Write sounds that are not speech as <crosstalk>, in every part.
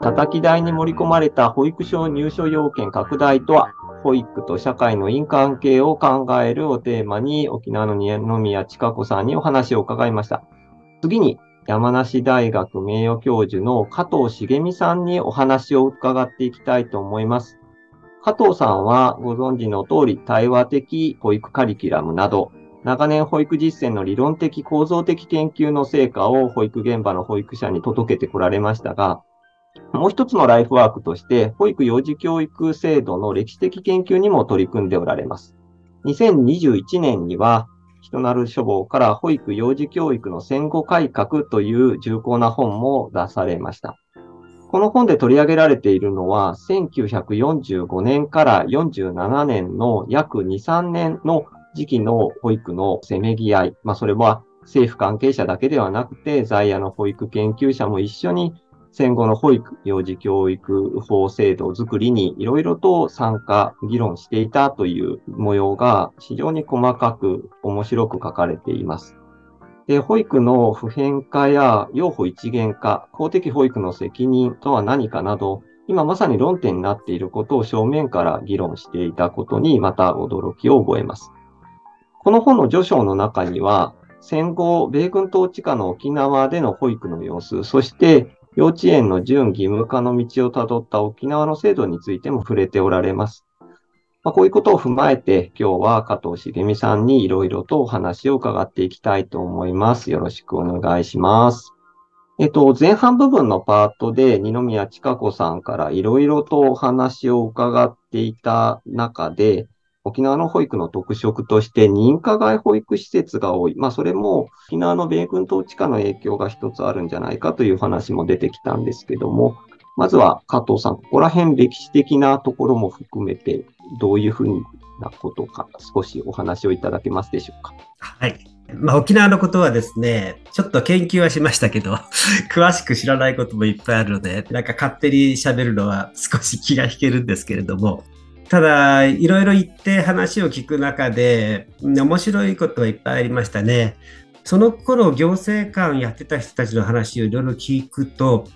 叩き台に盛り込まれた保育所入所要件拡大とは、保育と社会の因関係を考えるをテーマに、沖縄の二宮千佳子さんにお話を伺いました。次に、山梨大学名誉教授の加藤茂美さんにお話を伺っていきたいと思います。加藤さんはご存知の通り、対話的保育カリキュラムなど、長年保育実践の理論的構造的研究の成果を保育現場の保育者に届けてこられましたが、もう一つのライフワークとして、保育幼児教育制度の歴史的研究にも取り組んでおられます。2021年には、人なる書房から保育幼児教育の戦後改革という重厚な本も出されました。この本で取り上げられているのは、1945年から47年の約2、3年の時期の保育のせめぎ合い。まあ、それは政府関係者だけではなくて、在野の保育研究者も一緒に戦後の保育、幼児教育法制度づくりにいろいろと参加、議論していたという模様が非常に細かく面白く書かれています。で保育の普遍化や養護一元化、公的保育の責任とは何かなど、今まさに論点になっていることを正面から議論していたことにまた驚きを覚えます。この本の序章の中には、戦後、米軍統治下の沖縄での保育の様子、そして幼稚園の準義務化の道をたどった沖縄の制度についても触れておられます。まあ、こういうことを踏まえて、今日は加藤茂美さんにいろいろとお話を伺っていきたいと思います。よろしくお願いします。えっと、前半部分のパートで二宮千佳子さんからいろいろとお話を伺っていた中で、沖縄の保育の特色として認可外保育施設が多い。まあ、それも沖縄の米軍統治下の影響が一つあるんじゃないかという話も出てきたんですけども、まずは加藤さん、ここら辺歴史的なところも含めて、どういうふうなことか、少しお話をいただけますでしょうか。はい。まあ、沖縄のことはですね、ちょっと研究はしましたけど、詳しく知らないこともいっぱいあるので、なんか勝手に喋るのは少し気が引けるんですけれども、ただ、いろいろ言って話を聞く中で、面白いことがいっぱいありましたね。その頃、行政官やってた人たちの話をいろいろ聞くと、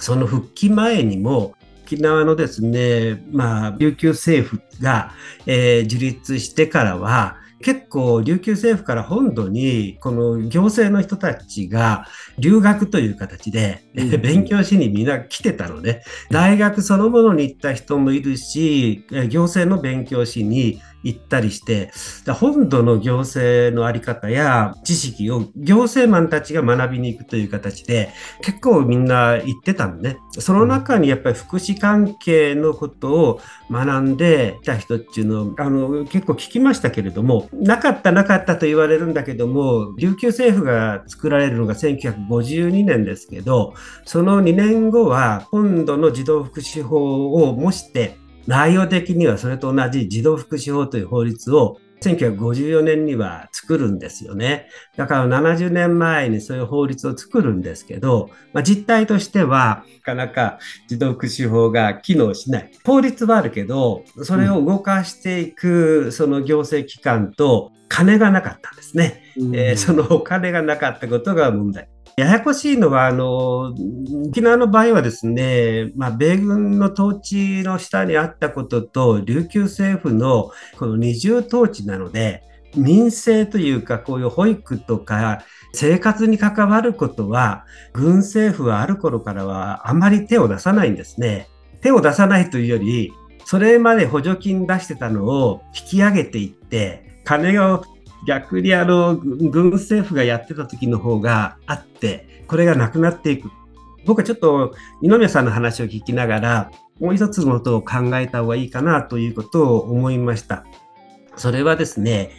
その復帰前にも、沖縄のですね、まあ、琉球政府が、えー、樹立してからは、結構琉球政府から本土にこの行政の人たちが留学という形で、<laughs> 勉強しにみんな来てたので、大学そのものに行った人もいるし行政の勉強しに行ったりして、本土の行政のあり方や知識を行政マンたちが学びに行くという形で、結構みんな行ってたのね。その中にやっぱり福祉関係のことを学んでた人っていうのを、あの、結構聞きましたけれども、なかったなかったと言われるんだけども、琉球政府が作られるのが1952年ですけど、その2年後は本土の児童福祉法を模して内容的にはそれと同じ児童福祉法という法律を1954年には作るんですよね。だから70年前にそういう法律を作るんですけど、まあ、実態としてはなかなか児童福祉法が機能しない。法律はあるけど、それを動かしていくその行政機関と金がなかったんですね。うん、えー、そのお金がなかったことが問題。ややこしいのは、あの、沖縄の場合はですね、まあ、米軍の統治の下にあったことと、琉球政府のこの二重統治なので、民生というか、こういう保育とか、生活に関わることは、軍政府はある頃からはあまり手を出さないんですね。手を出さないというより、それまで補助金出してたのを引き上げていって、金を逆にあの、軍政府がやってた時の方があって、これがなくなっていく。僕はちょっと二宮さんの話を聞きながら、もう一つのことを考えた方がいいかなということを思いました。それはですね、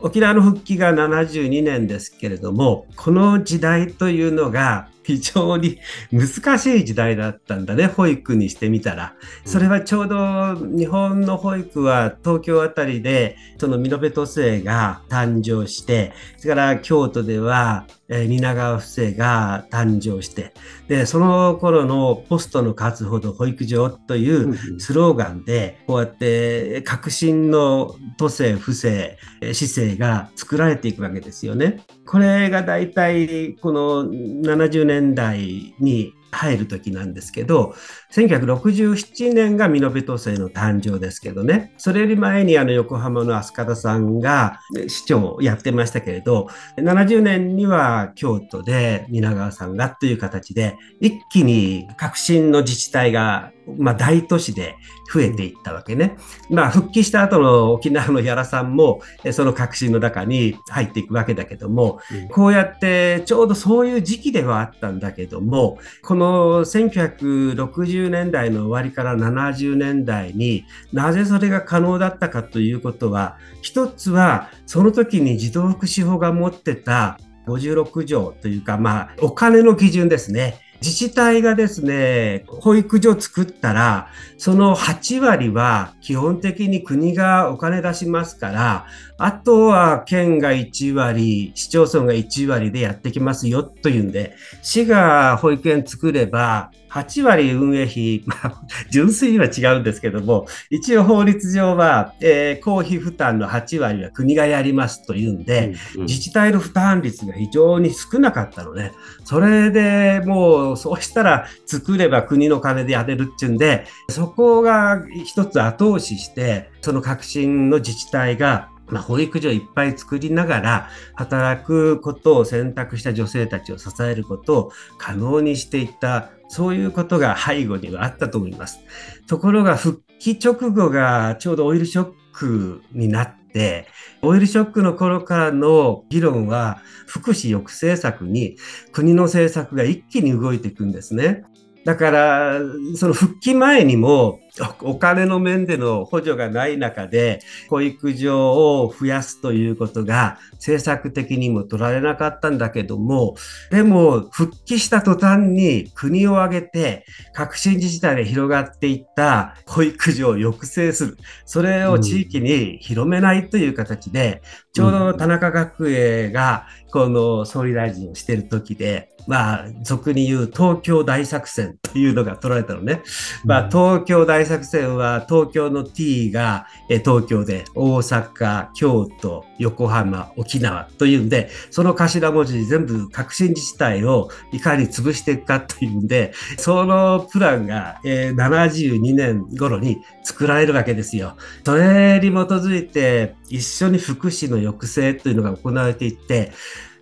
沖縄の復帰が72年ですけれども、この時代というのが非常に難しい時代だったんだね、保育にしてみたら。それはちょうど日本の保育は東京あたりで、そのミノベ都政が誕生して、それから京都ではえー、蜷川不正が誕生して、で、その頃のポストの数ほど保育所というスローガンで、こうやって革新の都政、不正、市政が作られていくわけですよね。これが大体この70年代に入る時なんですけど、1967年が美濃部都政の誕生ですけどね、それより前にあの横浜の飛鳥田さんが市長をやってましたけれど、70年には京都で皆川さんがという形で、一気に革新の自治体がまあ、大都市で増えていったわけね。まあ、復帰した後の沖縄の屋良さんも、その革新の中に入っていくわけだけども、うん、こうやってちょうどそういう時期ではあったんだけども、この1960年代の終わりから70年代になぜそれが可能だったかということは、一つはその時に児童福祉法が持ってた56条というか、まあ、お金の基準ですね。自治体がですね、保育所作ったら、その8割は基本的に国がお金出しますから、あとは県が1割、市町村が1割でやってきますよというんで、市が保育園作れば、8割運営費、まあ、純粋には違うんですけども、一応法律上は、えー、公費負担の8割は国がやりますというんで、うんうん、自治体の負担率が非常に少なかったのね。それでもう、そうしたら作れば国の金でやれるっていうんで、そこが一つ後押しして、その革新の自治体がまあ、保育所をいっぱい作りながら、働くことを選択した女性たちを支えることを可能にしていった、そういうことが背後にはあったと思います。ところが、復帰直後がちょうどオイルショックになって、オイルショックの頃からの議論は、福祉抑制策に国の政策が一気に動いていくんですね。だから、その復帰前にも、お金の面での補助がない中で、保育所を増やすということが政策的にも取られなかったんだけども、でも復帰した途端に国を挙げて革新自治体で広がっていった保育所を抑制する。それを地域に広めないという形で、ちょうど田中角栄がこの総理大臣をしている時で、まあ、俗に言う東京大作戦というのが取られたのね。まあ、東京大作戦は東京の T が東京で大阪、京都、横浜、沖縄というんで、その頭文字全部革新自治体をいかに潰していくかというんで、そのプランが72年頃に作られるわけですよ。それに基づいて一緒に福祉の抑制というのが行われていって、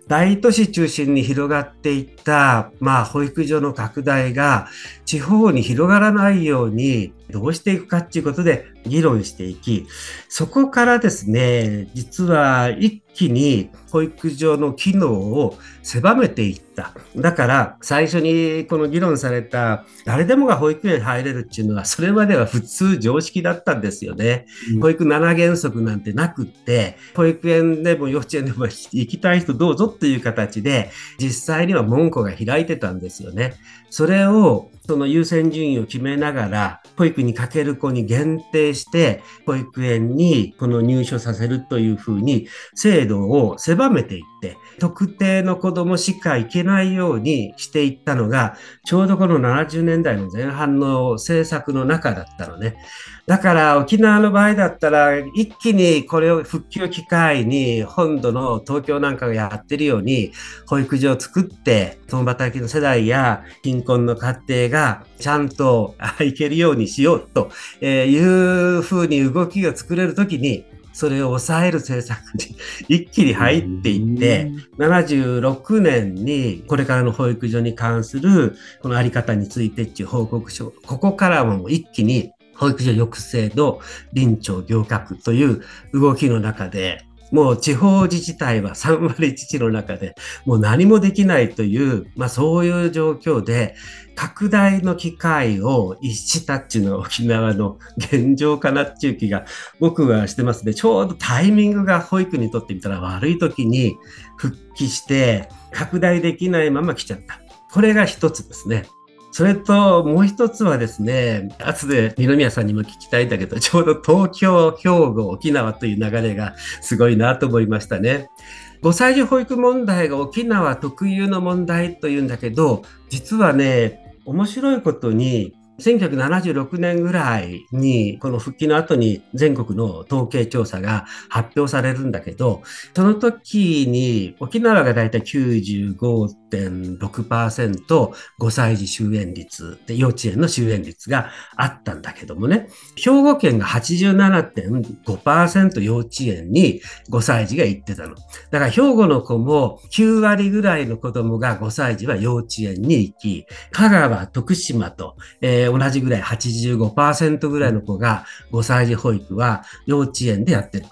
大都市中心に広がっていった、まあ、保育所の拡大が地方に広がらないようにどうしていくかっていうことで議論していき、そこからですね、実は一気に保育所の機能を狭めていった。だから最初にこの議論された誰でもが保育園入れるっていうのはそれまでは普通常識だったんですよね。うん、保育7原則なんてなくって、保育園でも幼稚園でも <laughs> 行きたい人どうぞっていう形で実際には門戸が開いてたんですよね。それをその優先順位を決めながら、保育にかける子に限定して、保育園にこの入所させるというふうに、制度を狭めていく、特定の子供しか行けないようにしていったのが、ちょうどこの70年代の前半の政策の中だったのね。だから沖縄の場合だったら一気にこれを復旧機会に本土の東京なんかがやってるように保育所を作って共働きの世代や貧困の家庭がちゃんと行けるようにしようというふうに動きが作れるときにそれを抑える政策に一気に入っていって、76年にこれからの保育所に関するこのあり方についてっていう報告書、ここからも一気に保育所抑制の臨調行革という動きの中で、もう地方自治体は <laughs> 3割自治の中でもう何もできないという、まあそういう状況で、拡大の機会を逸したっていうのが沖縄の現状かなっていう気が僕はしてますね。ちょうどタイミングが保育にとってみたら悪い時に復帰して拡大できないまま来ちゃった。これが一つですね。それともう一つはですね、後で二宮さんにも聞きたいんだけど、ちょうど東京、兵庫、沖縄という流れがすごいなと思いましたね。5歳児保育問題が沖縄特有の問題というんだけど、実はね、面白いことに1976年ぐらいに、この復帰の後に全国の統計調査が発表されるんだけど、その時に沖縄がだいたい95.6%、5歳児終園率で、幼稚園の終園率があったんだけどもね、兵庫県が87.5%幼稚園に5歳児が行ってたの。だから兵庫の子も9割ぐらいの子供が5歳児は幼稚園に行き、香川、徳島と、えーえー、同じぐらい85%ぐらいの子が5歳児保育は幼稚園でやってる。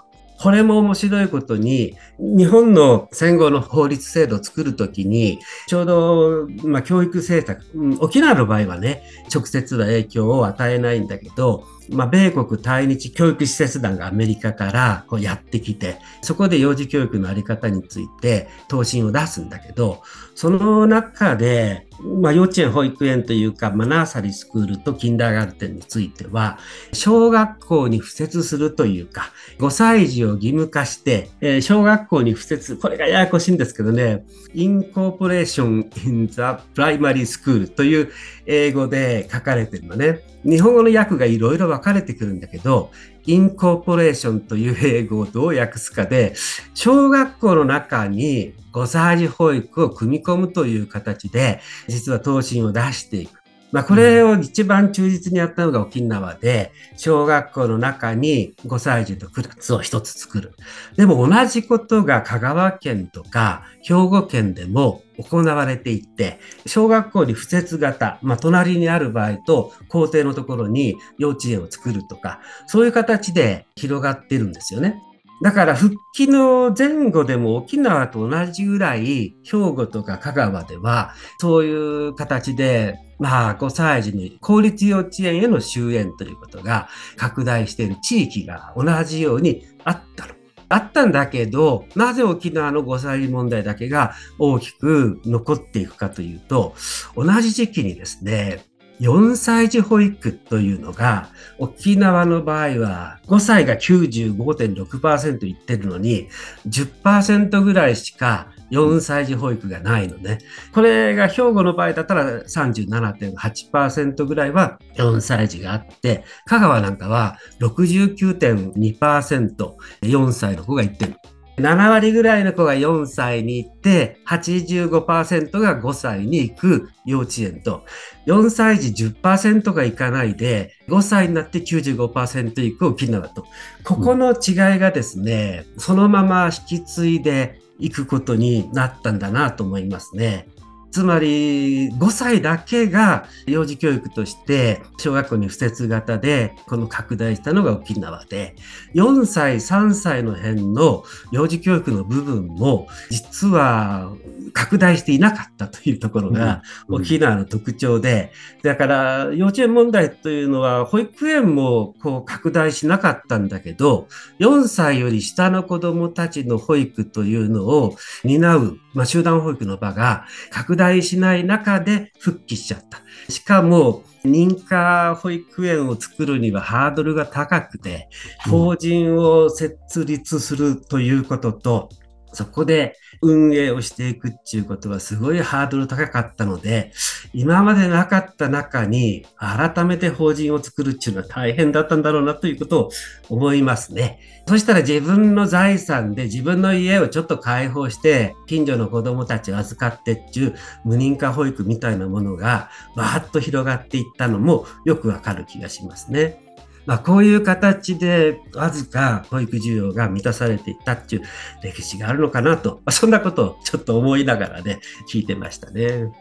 これも面白いことに、日本の戦後の法律制度を作るときに、ちょうど、まあ、教育政策、沖縄の場合はね、直接は影響を与えないんだけど、まあ、米国対日教育施設団がアメリカからこうやってきて、そこで幼児教育のあり方について答申を出すんだけど、その中で、まあ、幼稚園、保育園というか、まあ、ナーサリースクールとキンダーガルテンについては、小学校に付設するというか、5歳児を義務化して、えー、小学校に付設、これがややこしいんですけどね、 incorporation in the primary school という英語で書かれてるのね。日本語の訳がいろいろ分かれてくるんだけど、 incorporation という英語をどう訳すかで、小学校の中に5歳児保育を組み込むという形で、実は答申を出していく。まあ、これを一番忠実にやったのが沖縄で、小学校の中に5歳児とクラスを一つ作る。でも同じことが香川県とか兵庫県でも行われていって、小学校に付設型、まあ、隣にある場合と校庭のところに幼稚園を作るとか、そういう形で広がってるんですよね。だから復帰の前後でも沖縄と同じぐらい兵庫とか香川ではそういう形でまあ5歳児に公立幼稚園への終園ということが拡大している地域が同じようにあったの。あったんだけど、なぜ沖縄の5歳児問題だけが大きく残っていくかというと、同じ時期にですね、4歳児保育というのが、沖縄の場合は5歳が95.6%いってるのに、10%ぐらいしか4歳児保育がないのね。これが兵庫の場合だったら37.8%ぐらいは4歳児があって、香川なんかは69.2%、4歳の子が行ってる。7割ぐらいの子が4歳に行って、85%が5歳に行く幼稚園と、4歳児10%が行かないで、5歳になって95%行く沖縄と。ここの違いがですね、そのまま引き継いでいくことになったんだなと思いますね。つまり5歳だけが幼児教育として小学校に付設型でこの拡大したのが沖縄で4歳3歳の辺の幼児教育の部分も実は拡大していなかったというところが沖縄の特徴でだから幼稚園問題というのは保育園もこう拡大しなかったんだけど4歳より下の子どもたちの保育というのを担う、まあ、集団保育の場が拡大しない中で復帰しちゃった。しかも、認可保育園を作るにはハードルが高くて、法人を設立するということと、そこで運営をしていくっていうことはすごいハードル高かったので、今までなかった中に改めて法人を作るっていうのは大変だったんだろうなということを思いますね。そしたら自分の財産で自分の家をちょっと開放して、近所の子供たちを預かってっていう無認可保育みたいなものがバーッと広がっていったのもよくわかる気がしますね。まあ、こういう形でわずか保育需要が満たされていったっていう歴史があるのかなと、まあ、そんなことをちょっと思いながらね、聞いてましたね。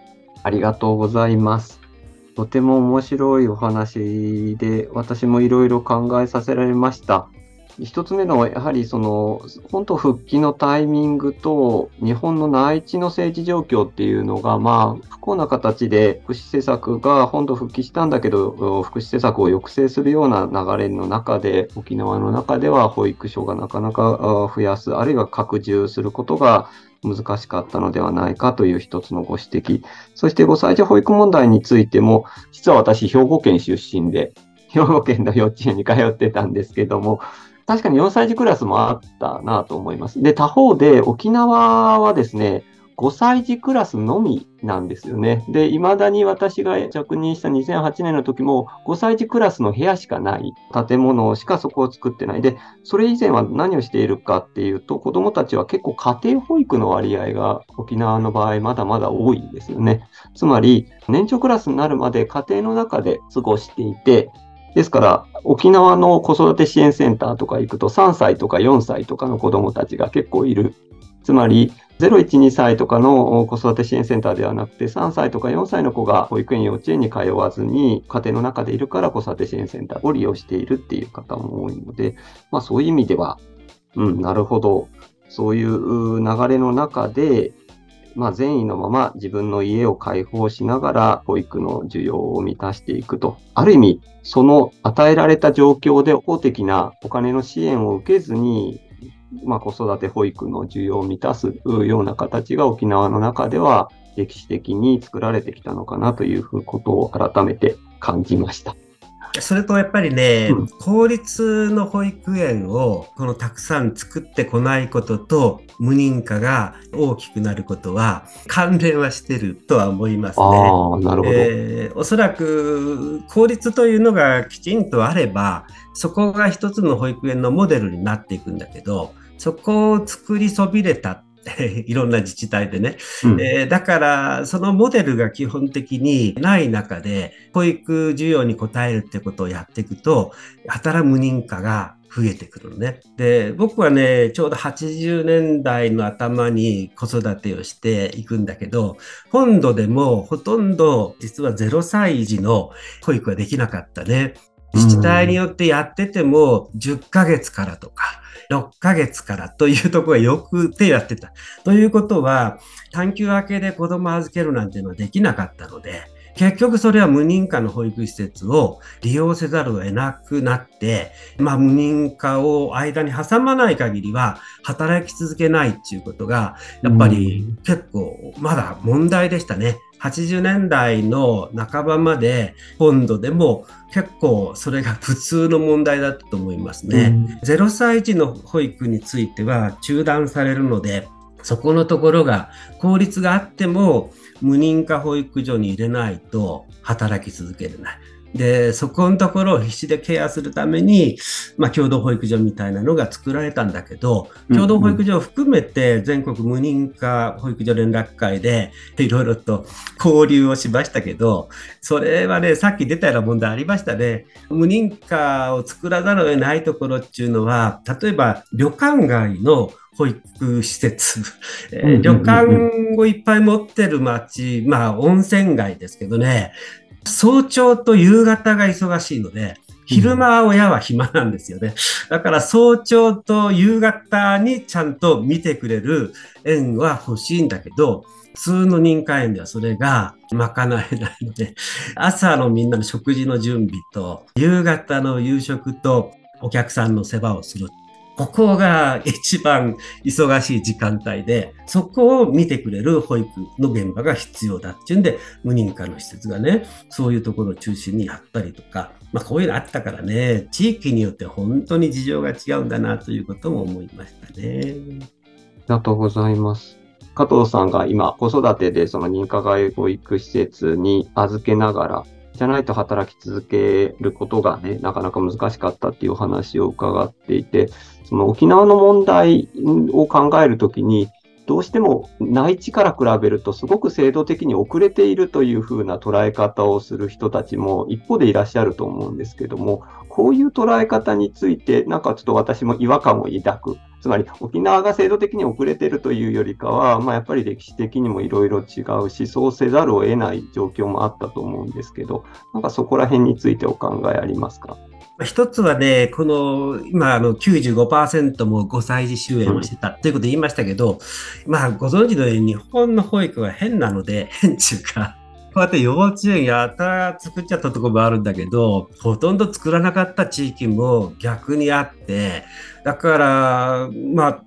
ありがとうございます。とても面白いお話で、私もいろいろ考えさせられました。一つ目のは、やはりその、本当復帰のタイミングと、日本の内地の政治状況っていうのが、まあ、不幸な形で福祉政策が本土復帰したんだけど、福祉政策を抑制するような流れの中で、沖縄の中では保育所がなかなか増やす、あるいは拡充することが難しかったのではないかという一つのご指摘。そして5歳児保育問題についても、実は私、兵庫県出身で、兵庫県の幼稚園に通ってたんですけども、確かに4歳児クラスもあったなと思います。で、他方で沖縄はですね、5歳児クラスのみなんですよね。で、未だに私が着任した2008年の時も5歳児クラスの部屋しかない建物しかそこを作ってない。で、それ以前は何をしているかっていうと、子供たちは結構家庭保育の割合が沖縄の場合まだまだ多いんですよね。つまり、年長クラスになるまで家庭の中で過ごしていて、ですから、沖縄の子育て支援センターとか行くと3歳とか4歳とかの子供たちが結構いる。つまり、0、1、2歳とかの子育て支援センターではなくて、3歳とか4歳の子が保育園、幼稚園に通わずに、家庭の中でいるから子育て支援センターを利用しているっていう方も多いので、まあそういう意味では、うん、なるほど。そういう流れの中で、まあ、善意のまま自分の家を開放しながら保育の需要を満たしていくと。ある意味、その与えられた状況で公的なお金の支援を受けずに、まあ、子育て保育の需要を満たすような形が沖縄の中では歴史的に作られてきたのかなということを改めて感じました。それとやっぱりね、うん、公立の保育園をこのたくさん作ってこないことと無認可が大きくなることは関連はしてるとは思いますね。あなるほど、えー、おそらく公立というのがきちんとあればそこが一つの保育園のモデルになっていくんだけどそこを作りそびれた <laughs> いろんな自治体でね、うん、えー、だからそのモデルが基本的にない中で保育需要に応えるってことをやっていくと働無認可が増えてくるのね。で僕はねちょうど80年代の頭に子育てをしていくんだけど本土でもほとんど実は0歳児の保育はできなかったね。自治体によってやってても10ヶ月からとか6ヶ月からというところがよくてやってた。ということは、探求明けで子供預けるなんていうのはできなかったので、結局それは無認可の保育施設を利用せざるを得なくなって、まあ無認可を間に挟まない限りは働き続けないっていうことが、やっぱり結構まだ問題でしたね。80年代の半ばまで本土でも結構それが普通の問題だったと思いますね。うん、0歳児の保育については中断されるので、そこのところが効率があっても無認可保育所に入れないと働き続けれない。で、そこのところを必死でケアするために、まあ、共同保育所みたいなのが作られたんだけど、共同保育所を含めて全国無認可保育所連絡会でいろいろと交流をしましたけど、それはね、さっき出たような問題ありましたね。無認可を作らざるを得ないところっていうのは、例えば旅館街の保育施設、<laughs> えー、旅館をいっぱい持ってる町、まあ温泉街ですけどね、早朝と夕方が忙しいので、昼間親は暇なんですよね。だから早朝と夕方にちゃんと見てくれる園は欲しいんだけど、普通の認可園ではそれが賄えないので、<laughs> 朝のみんなの食事の準備と、夕方の夕食とお客さんの世話をするここが一番忙しい時間帯で、そこを見てくれる保育の現場が必要だっていうんで、無認可の施設がね、そういうところを中心にやったりとか、まあこういうのあったからね、地域によって本当に事情が違うんだなということも思いましたね。ありがとうございます。加藤さんが今、子育てでその認可外保育施設に預けながら、じゃないと働き続けることがね、なかなか難しかったっていう話を伺っていて、その沖縄の問題を考えるときに、どうしても内地から比べるとすごく制度的に遅れているというふうな捉え方をする人たちも一方でいらっしゃると思うんですけども、こういう捉え方について、なんかちょっと私も違和感を抱く。つまり沖縄が制度的に遅れているというよりかは、まあ、やっぱり歴史的にもいろいろ違うし、そうせざるを得ない状況もあったと思うんですけど、なんかそこら辺についてお考えありますか？一つはね、この今あの95%も5歳児終園をしてたということで言いましたけど、まあご存知のように日本の保育は変なので、変中か。こうやって幼稚園やたら作っちゃったところもあるんだけど、ほとんど作らなかった地域も逆にあって、だから、まあ、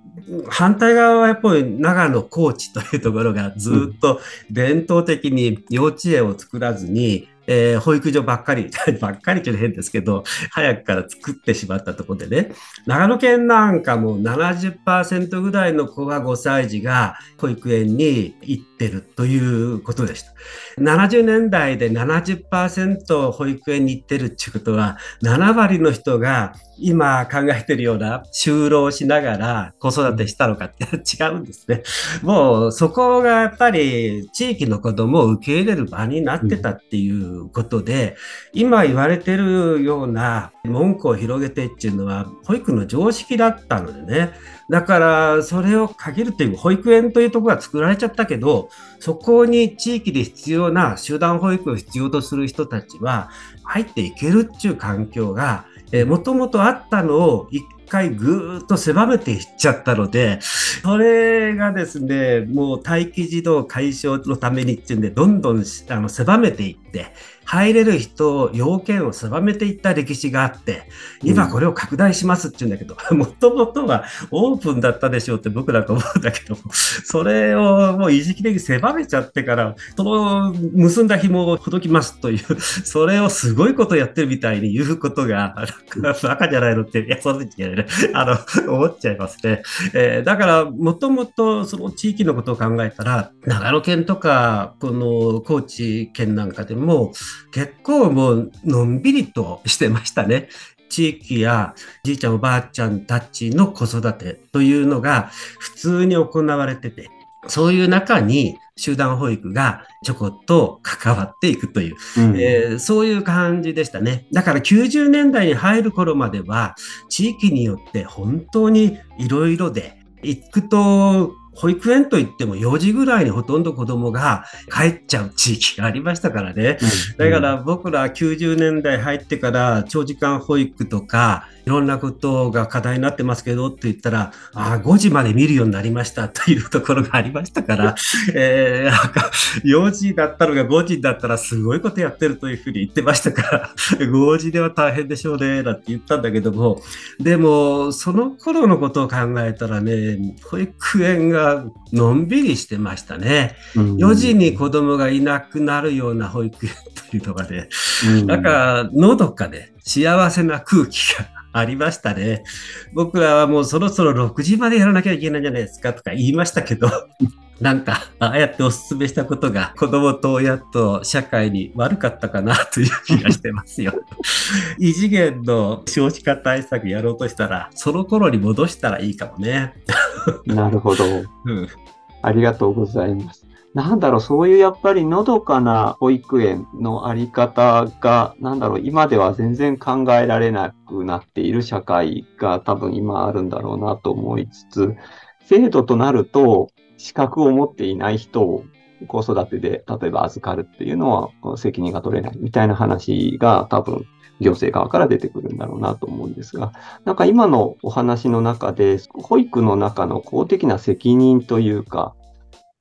反対側はやっぱり長野、高知というところがずっと伝統的に幼稚園を作らずに、えー、保育所ばっかり、<laughs> ばっかりって変ですけど、早くから作ってしまったところでね、長野県なんかも70%ぐらいの子が5歳児が保育園に行ってるということでした。70年代で70%保育園に行ってるっていうことは、7割の人が今考えてるような就労しながら子育てしたのかって違うんですね。もうそこがやっぱり地域の子供を受け入れる場になってたっていうことで、今言われてるような文句を広げてっていうのは保育の常識だったのでね。だからそれを限るという保育園というところが作られちゃったけど、そこに地域で必要な集団保育を必要とする人たちは入っていけるっていう環境がえもともとあったのを一回ぐーっと狭めていっちゃったので、それがですね、もう待機児童解消のためにっていうんで、どんどんあの狭めていって、入れる人、要件を狭めていった歴史があって、今これを拡大しますって言うんだけど、<laughs> もともとはオープンだったでしょうって僕なんか思うんだけど、それをもう意識的に狭めちゃってから、その結んだ紐をほどきますという、それをすごいことやってるみたいに言うことが、バカじゃないのって、いや、そうじゃないね。あの、思っちゃいますね。えー、だから、もともとその地域のことを考えたら、長野県とか、この高知県なんかでも、結構もうのんびりとしてましたね。地域やじいちゃんおばあちゃんたちの子育てというのが普通に行われてて、そういう中に集団保育がちょこっと関わっていくという、うん、えー、そういう感じでしたね。だから90年代に入る頃までは地域によって本当にいろいろで行くと保育園といっても4時ぐらいにほとんど子供が帰っちゃう地域がありましたからね。だから僕ら90年代入ってから長時間保育とかいろんなことが課題になってますけどって言ったら、ああ、5時まで見るようになりましたというところがありましたから、<laughs> えー、なんか4時だったのが5時だったらすごいことやってるというふうに言ってましたから、5時では大変でしょうね、なんて言ったんだけども、でも、その頃のことを考えたらね、保育園がのんびりしてましたね。4時に子供がいなくなるような保育園というのがね、なんか、のどかで幸せな空気がありましたね。僕らはもうそろそろ6時までやらなきゃいけないんじゃないですかとか言いましたけど、なんか、ああやってお勧めしたことが子供と親と社会に悪かったかなという気がしてますよ。<laughs> 異次元の少子化対策やろうとしたら、その頃に戻したらいいかもね。なるほど。<laughs> うん。ありがとうございます。なんだろう、そういうやっぱりのどかな保育園のあり方が、なんだろう、今では全然考えられなくなっている社会が多分今あるんだろうなと思いつつ、制度となると、資格を持っていない人を子育てで例えば預かるっていうのは責任が取れないみたいな話が多分行政側から出てくるんだろうなと思うんですが、なんか今のお話の中で、保育の中の公的な責任というか、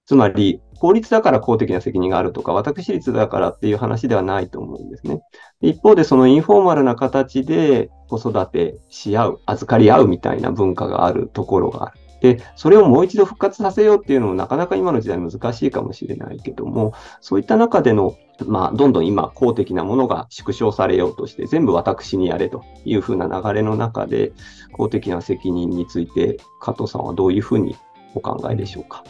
つまり公立だから公的な責任があるとか、私立だからっていう話ではないと思うんですね。一方で、そのインフォーマルな形で子育てし合う、預かり合うみたいな文化があるところがある。で、それをもう一度復活させようっていうのもなかなか今の時代難しいかもしれないけども、そういった中での、まあ、どんどん今公的なものが縮小されようとして、全部私にやれというふうな流れの中で、公的な責任について、加藤さんはどういうふうにお考えでしょうか？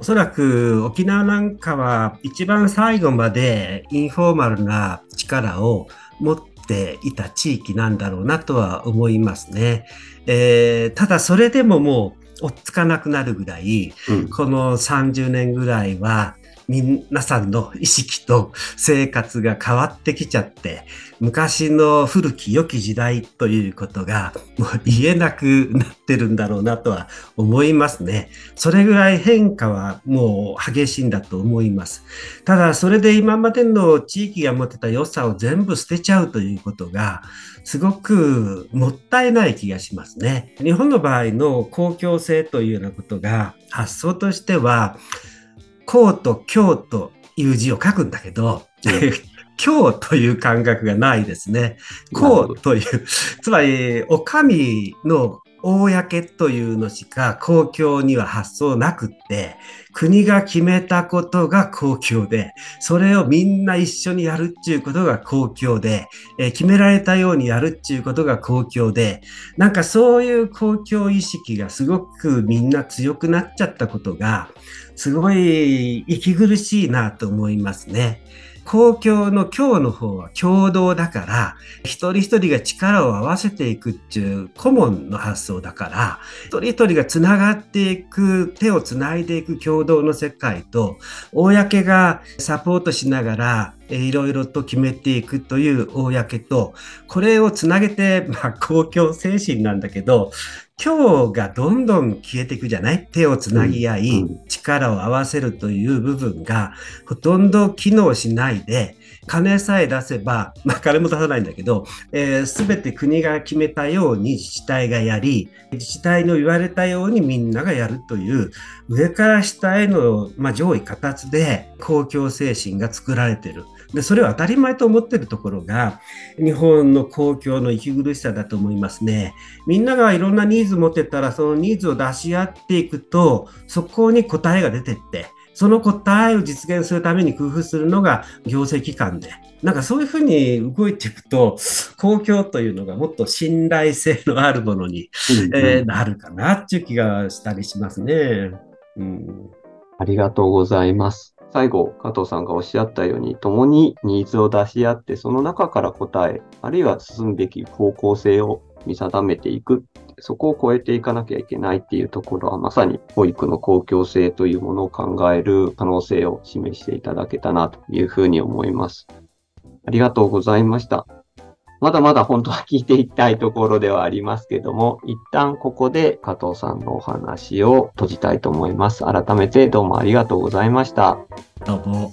おそらく沖縄なんかは一番最後までインフォーマルな力を持っていた地域なんだろうなとは思いますね。えー、ただそれでももう追っつかなくなるぐらい、うん、この30年ぐらいは皆さんの意識と生活が変わってきちゃって、昔の古き良き時代ということがもう言えなくなってるんだろうなとは思いますね。それぐらい変化はもう激しいんだと思います。ただそれで今までの地域が持ってた良さを全部捨てちゃうということがすごくもったいない気がしますね。日本の場合の公共性というようなことが発想としては公と教という字を書くんだけど、教という感覚がないですね。公という、つまり、お上の公というのしか公共には発想なくって、国が決めたことが公共で、それをみんな一緒にやるっていうことが公共で、えー、決められたようにやるっていうことが公共で、なんかそういう公共意識がすごくみんな強くなっちゃったことが、すごい息苦しいなと思いますね。公共の今日の方は共同だから、一人一人が力を合わせていくっていう顧問の発想だから、一人一人がつながっていく、手をつないでいく共同の世界と、公がサポートしながら、いろいろと決めていくという公と、これをつなげて、まあ、公共精神なんだけど、今日がどんどん消えていくじゃない？手をつなぎ合い、うん、力を合わせるという部分がほとんど機能しないで、金さえ出せば、まあ金も出さないんだけど、す、えー、べ、て国が決めたように自治体がやり、自治体の言われたようにみんながやるという、上から下への、まあ、上位形で公共精神が作られている。で、それを当たり前と思ってるところが、日本の公共の息苦しさだと思いますね。みんながいろんなニーズ持ってたら、そのニーズを出し合っていくと、そこに答えが出てって、その答えを実現するために工夫するのが行政機関で、なんかそういうふうに動いていくと、公共というのがもっと信頼性のあるものに、うんうん、えー、なるかなっていう気がしたりしますね。うん、ありがとうございます。最後、加藤さんがおっしゃったように、共にニーズを出し合って、その中から答え、あるいは進むべき方向性を見定めていく。そこを超えていかなきゃいけないっていうところは、まさに保育の公共性というものを考える可能性を示していただけたなというふうに思います。ありがとうございました。まだまだ本当は聞いていきたいところではありますけども、一旦ここで加藤さんのお話を閉じたいと思います。改めてどうもありがとうございました。どうも。